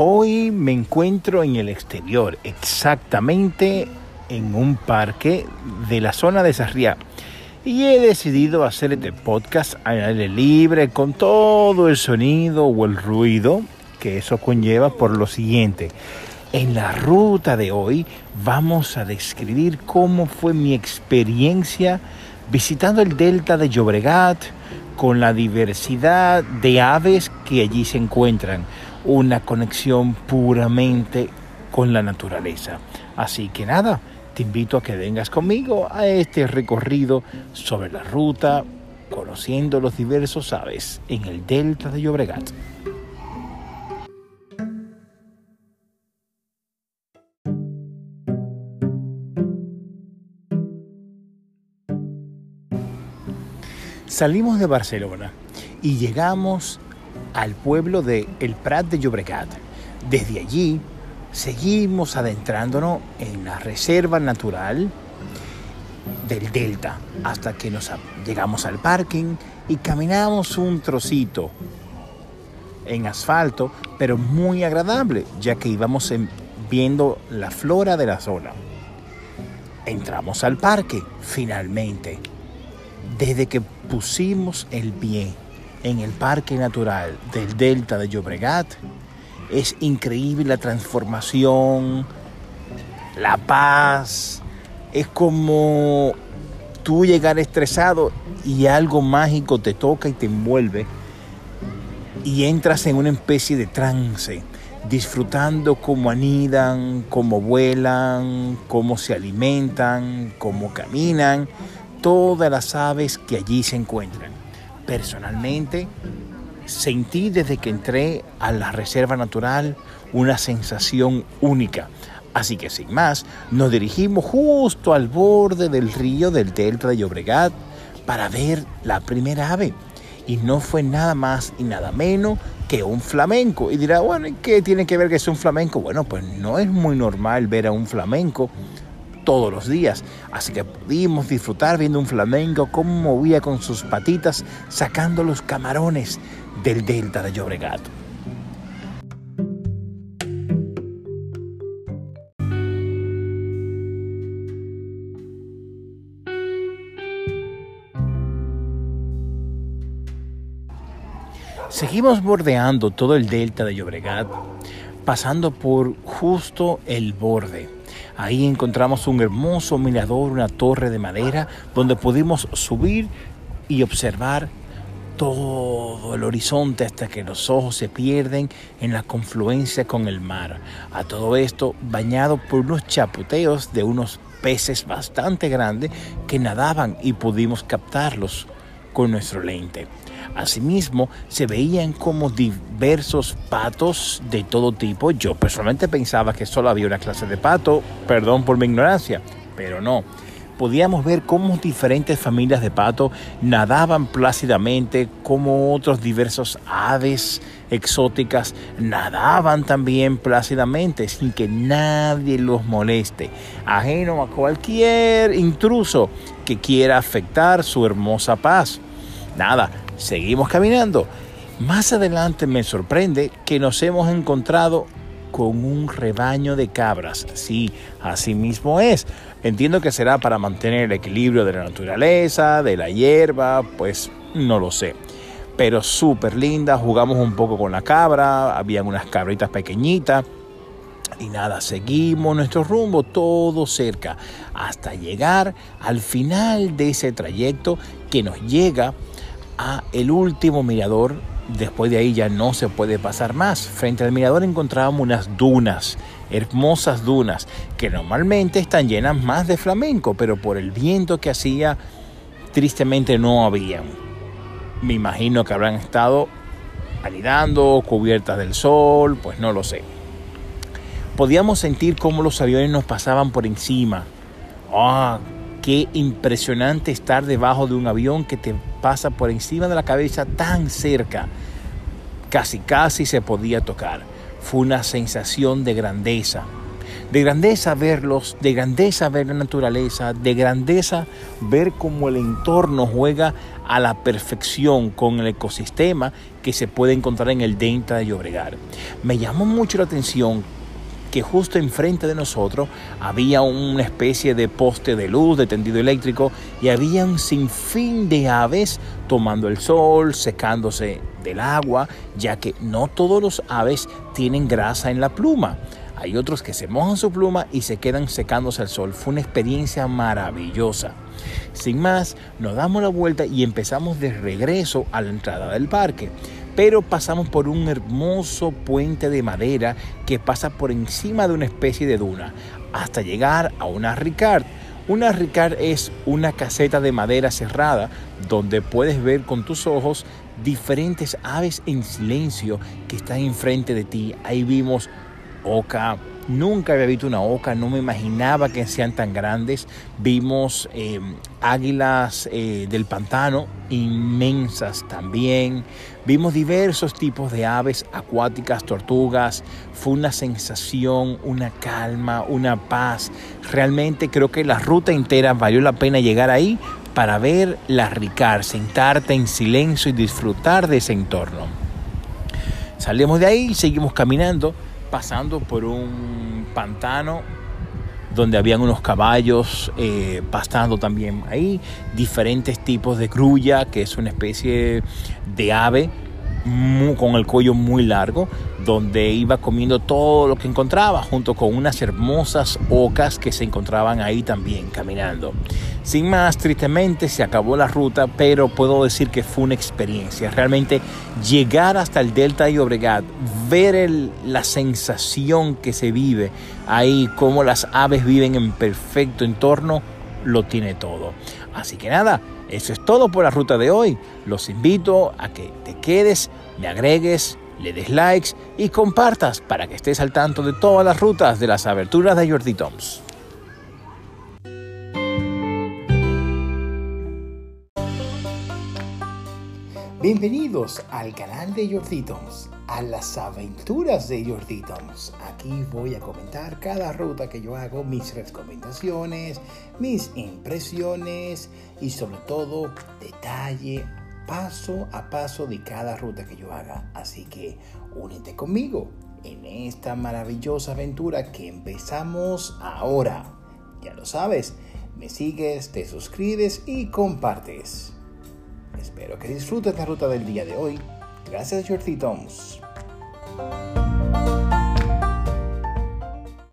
Hoy me encuentro en el exterior, exactamente en un parque de la zona de Sarriá. Y he decidido hacer este podcast al aire libre con todo el sonido o el ruido que eso conlleva por lo siguiente. En la ruta de hoy vamos a describir cómo fue mi experiencia visitando el delta de Llobregat con la diversidad de aves que allí se encuentran una conexión puramente con la naturaleza. Así que nada, te invito a que vengas conmigo a este recorrido sobre la ruta, conociendo los diversos aves en el delta de Llobregat. Salimos de Barcelona y llegamos al pueblo de El Prat de Llobregat. Desde allí seguimos adentrándonos en la reserva natural del delta hasta que nos llegamos al parking y caminamos un trocito en asfalto, pero muy agradable, ya que íbamos viendo la flora de la zona. Entramos al parque, finalmente. Desde que pusimos el pie en el Parque Natural del Delta de Llobregat. Es increíble la transformación, la paz. Es como tú llegar estresado y algo mágico te toca y te envuelve y entras en una especie de trance, disfrutando cómo anidan, cómo vuelan, cómo se alimentan, cómo caminan, todas las aves que allí se encuentran personalmente sentí desde que entré a la reserva natural una sensación única. Así que sin más, nos dirigimos justo al borde del río del delta de Llobregat para ver la primera ave. Y no fue nada más y nada menos que un flamenco. Y dirá, bueno, ¿qué tiene que ver que es un flamenco? Bueno, pues no es muy normal ver a un flamenco todos los días. Así que pudimos disfrutar viendo un flamenco cómo movía con sus patitas sacando los camarones del delta de Llobregat. Seguimos bordeando todo el delta de Llobregat, pasando por justo el borde Ahí encontramos un hermoso mirador, una torre de madera, donde pudimos subir y observar todo el horizonte hasta que los ojos se pierden en la confluencia con el mar. A todo esto bañado por unos chaputeos de unos peces bastante grandes que nadaban y pudimos captarlos con nuestro lente. Asimismo, se veían como diversos patos de todo tipo. Yo personalmente pensaba que solo había una clase de pato, perdón por mi ignorancia, pero no. Podíamos ver cómo diferentes familias de pato nadaban plácidamente, como otros diversos aves exóticas nadaban también plácidamente sin que nadie los moleste, ajeno a cualquier intruso que quiera afectar su hermosa paz. Nada, Seguimos caminando. Más adelante me sorprende que nos hemos encontrado con un rebaño de cabras. Sí, así mismo es. Entiendo que será para mantener el equilibrio de la naturaleza, de la hierba, pues no lo sé. Pero súper linda, jugamos un poco con la cabra, habían unas cabritas pequeñitas. Y nada, seguimos nuestro rumbo todo cerca hasta llegar al final de ese trayecto que nos llega el último mirador. Después de ahí ya no se puede pasar más. Frente al mirador encontrábamos unas dunas, hermosas dunas, que normalmente están llenas más de flamenco, pero por el viento que hacía, tristemente no habían. Me imagino que habrán estado anidando, cubiertas del sol, pues no lo sé. Podíamos sentir cómo los aviones nos pasaban por encima. ¡Ah! Qué impresionante estar debajo de un avión que te pasa por encima de la cabeza tan cerca. Casi, casi se podía tocar. Fue una sensación de grandeza. De grandeza verlos, de grandeza ver la naturaleza, de grandeza ver cómo el entorno juega a la perfección con el ecosistema que se puede encontrar en el Delta de Llobregat. Me llamó mucho la atención justo enfrente de nosotros había una especie de poste de luz, de tendido eléctrico, y había un sinfín de aves tomando el sol, secándose del agua, ya que no todos los aves tienen grasa en la pluma. Hay otros que se mojan su pluma y se quedan secándose al sol. Fue una experiencia maravillosa. Sin más, nos damos la vuelta y empezamos de regreso a la entrada del parque pero pasamos por un hermoso puente de madera que pasa por encima de una especie de duna hasta llegar a una Ricard. Una Ricard es una caseta de madera cerrada donde puedes ver con tus ojos diferentes aves en silencio que están enfrente de ti. Ahí vimos oca, Nunca había visto una oca, no me imaginaba que sean tan grandes. Vimos eh, águilas eh, del pantano inmensas también. Vimos diversos tipos de aves acuáticas, tortugas. Fue una sensación, una calma, una paz. Realmente creo que la ruta entera valió la pena llegar ahí para ver la sentarte en silencio y disfrutar de ese entorno. Salimos de ahí y seguimos caminando pasando por un pantano donde habían unos caballos eh, pastando también ahí, diferentes tipos de grulla, que es una especie de ave con el cuello muy largo, donde iba comiendo todo lo que encontraba, junto con unas hermosas ocas que se encontraban ahí también caminando. Sin más, tristemente se acabó la ruta, pero puedo decir que fue una experiencia. Realmente llegar hasta el Delta de Obregat, ver la sensación que se vive ahí, cómo las aves viven en perfecto entorno, lo tiene todo. Así que nada, eso es todo por la ruta de hoy. Los invito a que te quedes, me agregues, le des likes y compartas para que estés al tanto de todas las rutas de las aberturas de Jordi Toms. Bienvenidos al canal de Jordi Toms a las aventuras de Jordi Aquí voy a comentar cada ruta que yo hago, mis recomendaciones, mis impresiones y sobre todo detalle paso a paso de cada ruta que yo haga. Así que únete conmigo en esta maravillosa aventura que empezamos ahora. Ya lo sabes, me sigues, te suscribes y compartes. Espero que disfrutes la ruta del día de hoy Gracias, Jordi Toms.